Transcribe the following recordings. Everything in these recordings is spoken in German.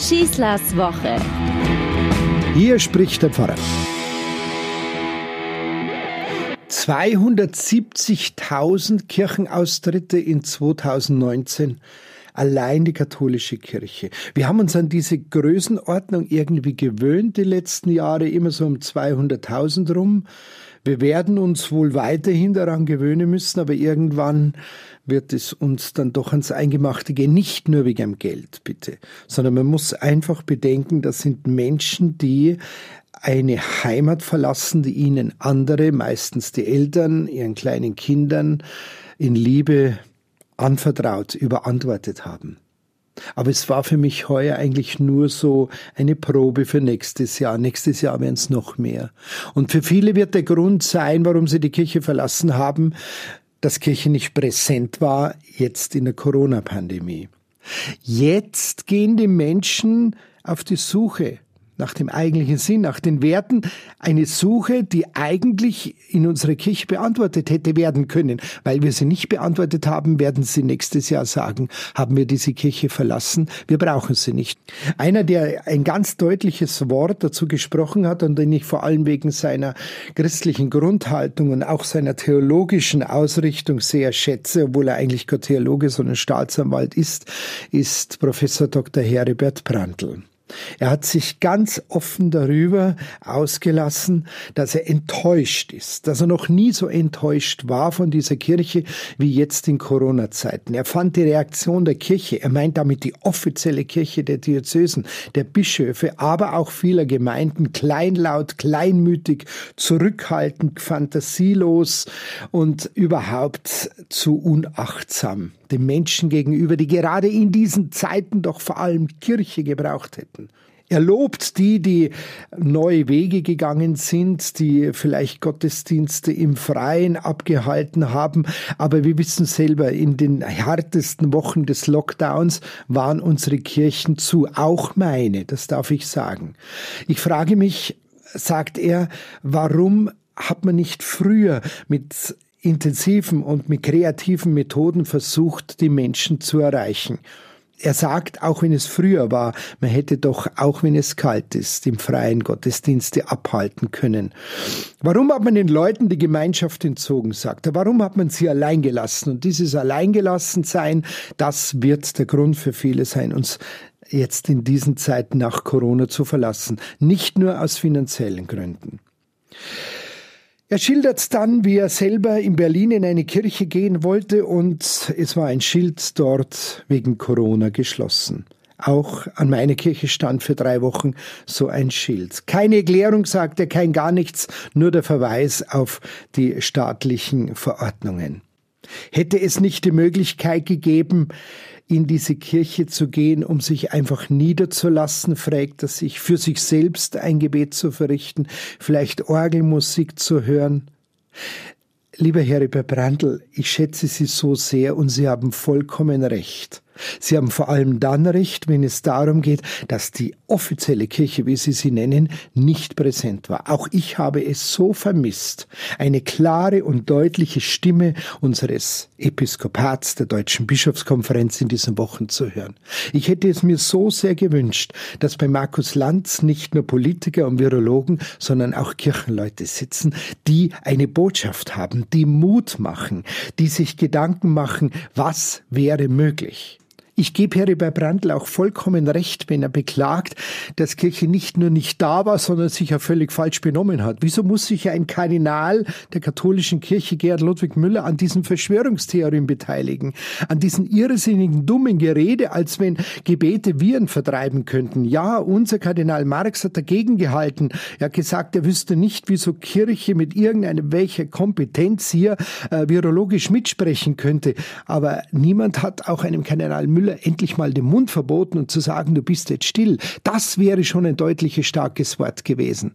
Schießlers Woche. Hier spricht der Pfarrer. 270.000 Kirchenaustritte in 2019 allein die katholische Kirche. Wir haben uns an diese Größenordnung irgendwie gewöhnt die letzten Jahre, immer so um 200.000 rum. Wir werden uns wohl weiterhin daran gewöhnen müssen, aber irgendwann wird es uns dann doch ans Eingemachte gehen. Nicht nur wegen dem Geld, bitte, sondern man muss einfach bedenken, das sind Menschen, die eine Heimat verlassen, die ihnen andere, meistens die Eltern, ihren kleinen Kindern in Liebe anvertraut, überantwortet haben. Aber es war für mich heuer eigentlich nur so eine Probe für nächstes Jahr. Nächstes Jahr werden es noch mehr. Und für viele wird der Grund sein, warum sie die Kirche verlassen haben, dass Kirche nicht präsent war, jetzt in der Corona-Pandemie. Jetzt gehen die Menschen auf die Suche nach dem eigentlichen Sinn, nach den Werten, eine Suche, die eigentlich in unserer Kirche beantwortet hätte werden können. Weil wir sie nicht beantwortet haben, werden sie nächstes Jahr sagen, haben wir diese Kirche verlassen, wir brauchen sie nicht. Einer, der ein ganz deutliches Wort dazu gesprochen hat und den ich vor allem wegen seiner christlichen Grundhaltung und auch seiner theologischen Ausrichtung sehr schätze, obwohl er eigentlich kein Theologe, sondern Staatsanwalt ist, ist Professor Dr. Heribert Brandl. Er hat sich ganz offen darüber ausgelassen, dass er enttäuscht ist, dass er noch nie so enttäuscht war von dieser Kirche wie jetzt in Corona-Zeiten. Er fand die Reaktion der Kirche, er meint damit die offizielle Kirche der Diözesen, der Bischöfe, aber auch vieler Gemeinden kleinlaut, kleinmütig, zurückhaltend, fantasielos und überhaupt zu unachtsam den Menschen gegenüber, die gerade in diesen Zeiten doch vor allem Kirche gebraucht hätten. Er lobt die, die neue Wege gegangen sind, die vielleicht Gottesdienste im Freien abgehalten haben. Aber wir wissen selber, in den härtesten Wochen des Lockdowns waren unsere Kirchen zu, auch meine, das darf ich sagen. Ich frage mich, sagt er, warum hat man nicht früher mit intensiven und mit kreativen Methoden versucht, die Menschen zu erreichen. Er sagt, auch wenn es früher war, man hätte doch, auch wenn es kalt ist, im freien Gottesdienste abhalten können. Warum hat man den Leuten die Gemeinschaft entzogen, sagt er? Warum hat man sie allein gelassen? Und dieses Alleingelassensein, das wird der Grund für viele sein, uns jetzt in diesen Zeiten nach Corona zu verlassen. Nicht nur aus finanziellen Gründen. Er schildert dann, wie er selber in Berlin in eine Kirche gehen wollte und es war ein Schild dort wegen Corona geschlossen. Auch an meiner Kirche stand für drei Wochen so ein Schild. Keine Erklärung, sagt er, kein gar nichts, nur der Verweis auf die staatlichen Verordnungen. Hätte es nicht die Möglichkeit gegeben, in diese Kirche zu gehen, um sich einfach niederzulassen, fragt er sich, für sich selbst ein Gebet zu verrichten, vielleicht Orgelmusik zu hören. Lieber Herr Brandl, ich schätze Sie so sehr und Sie haben vollkommen recht. Sie haben vor allem dann recht, wenn es darum geht, dass die offizielle Kirche, wie Sie sie nennen, nicht präsent war. Auch ich habe es so vermisst, eine klare und deutliche Stimme unseres Episkopats der Deutschen Bischofskonferenz in diesen Wochen zu hören. Ich hätte es mir so sehr gewünscht, dass bei Markus Lanz nicht nur Politiker und Virologen, sondern auch Kirchenleute sitzen, die eine Botschaft haben, die Mut machen, die sich Gedanken machen, was wäre möglich. Ich gebe bei Brandl auch vollkommen recht, wenn er beklagt, dass Kirche nicht nur nicht da war, sondern sich ja völlig falsch benommen hat. Wieso muss sich ein Kardinal der katholischen Kirche, Gerhard Ludwig Müller, an diesen Verschwörungstheorien beteiligen? An diesen irrsinnigen, dummen Gerede, als wenn Gebete Viren vertreiben könnten. Ja, unser Kardinal Marx hat dagegen gehalten. Er hat gesagt, er wüsste nicht, wieso Kirche mit irgendeiner welcher Kompetenz hier äh, virologisch mitsprechen könnte. Aber niemand hat auch einem Kardinal Müller Müller endlich mal den Mund verboten und zu sagen, du bist jetzt still, das wäre schon ein deutliches starkes Wort gewesen.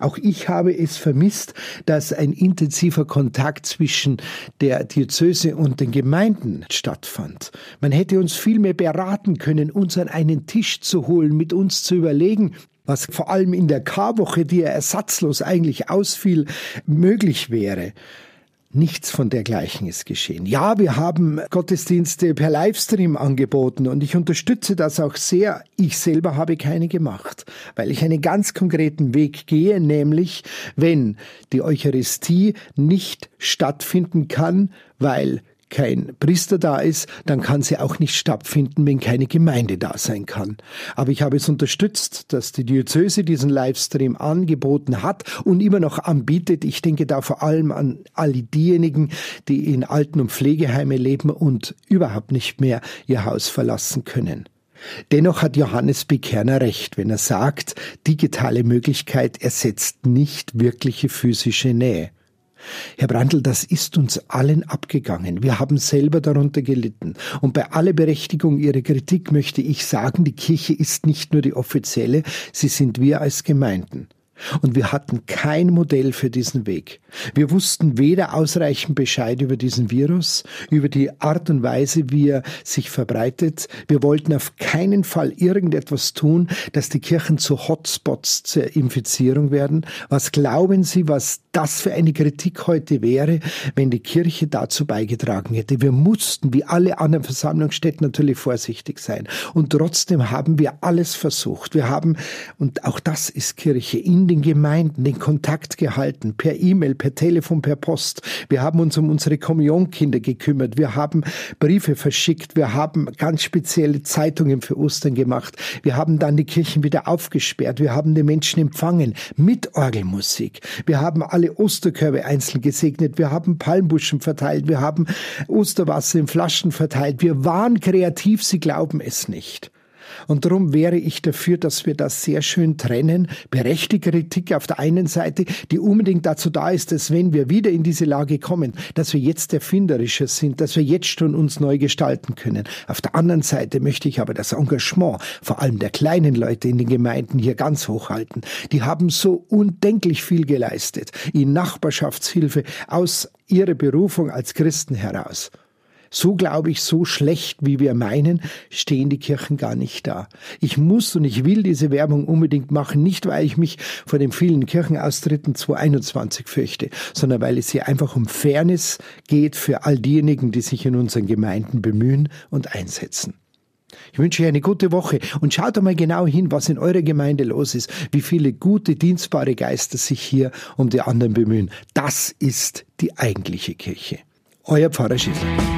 Auch ich habe es vermisst, dass ein intensiver Kontakt zwischen der Diözese und den Gemeinden stattfand. Man hätte uns viel mehr beraten können, uns an einen Tisch zu holen, mit uns zu überlegen, was vor allem in der Karwoche, die ja ersatzlos eigentlich ausfiel, möglich wäre. Nichts von dergleichen ist geschehen. Ja, wir haben Gottesdienste per Livestream angeboten und ich unterstütze das auch sehr. Ich selber habe keine gemacht, weil ich einen ganz konkreten Weg gehe, nämlich wenn die Eucharistie nicht stattfinden kann, weil kein Priester da ist, dann kann sie auch nicht stattfinden, wenn keine Gemeinde da sein kann. Aber ich habe es unterstützt, dass die Diözese diesen Livestream angeboten hat und immer noch anbietet. Ich denke da vor allem an alle diejenigen, die in Alten- und Pflegeheime leben und überhaupt nicht mehr ihr Haus verlassen können. Dennoch hat Johannes Bekerner recht, wenn er sagt, digitale Möglichkeit ersetzt nicht wirkliche physische Nähe. Herr Brandl, das ist uns allen abgegangen. Wir haben selber darunter gelitten. Und bei aller Berechtigung Ihrer Kritik möchte ich sagen, die Kirche ist nicht nur die offizielle, sie sind wir als Gemeinden. Und wir hatten kein Modell für diesen Weg. Wir wussten weder ausreichend Bescheid über diesen Virus, über die Art und Weise, wie er sich verbreitet. Wir wollten auf keinen Fall irgendetwas tun, dass die Kirchen zu Hotspots zur Infizierung werden. Was glauben Sie, was das für eine Kritik heute wäre, wenn die Kirche dazu beigetragen hätte? Wir mussten, wie alle anderen Versammlungsstätten, natürlich vorsichtig sein. Und trotzdem haben wir alles versucht. Wir haben, und auch das ist Kirche, in den Gemeinden den Kontakt gehalten, per E-Mail, per Telefon, per Post. Wir haben uns um unsere Kommunionkinder gekümmert. Wir haben Briefe verschickt. Wir haben ganz spezielle Zeitungen für Ostern gemacht. Wir haben dann die Kirchen wieder aufgesperrt. Wir haben die Menschen empfangen mit Orgelmusik. Wir haben alle Osterkörbe einzeln gesegnet. Wir haben Palmbuschen verteilt. Wir haben Osterwasser in Flaschen verteilt. Wir waren kreativ. Sie glauben es nicht. Und darum wäre ich dafür, dass wir das sehr schön trennen. Berechtigte Kritik auf der einen Seite, die unbedingt dazu da ist, dass wenn wir wieder in diese Lage kommen, dass wir jetzt erfinderischer sind, dass wir jetzt schon uns neu gestalten können. Auf der anderen Seite möchte ich aber das Engagement, vor allem der kleinen Leute in den Gemeinden hier ganz hochhalten. Die haben so undenklich viel geleistet in Nachbarschaftshilfe aus ihrer Berufung als Christen heraus. So glaube ich, so schlecht, wie wir meinen, stehen die Kirchen gar nicht da. Ich muss und ich will diese Werbung unbedingt machen, nicht weil ich mich vor den vielen Kirchenaustritten 2021 fürchte, sondern weil es hier einfach um Fairness geht für all diejenigen, die sich in unseren Gemeinden bemühen und einsetzen. Ich wünsche euch eine gute Woche und schaut einmal genau hin, was in eurer Gemeinde los ist, wie viele gute, dienstbare Geister sich hier um die anderen bemühen. Das ist die eigentliche Kirche. Euer Pfarrer Schießler.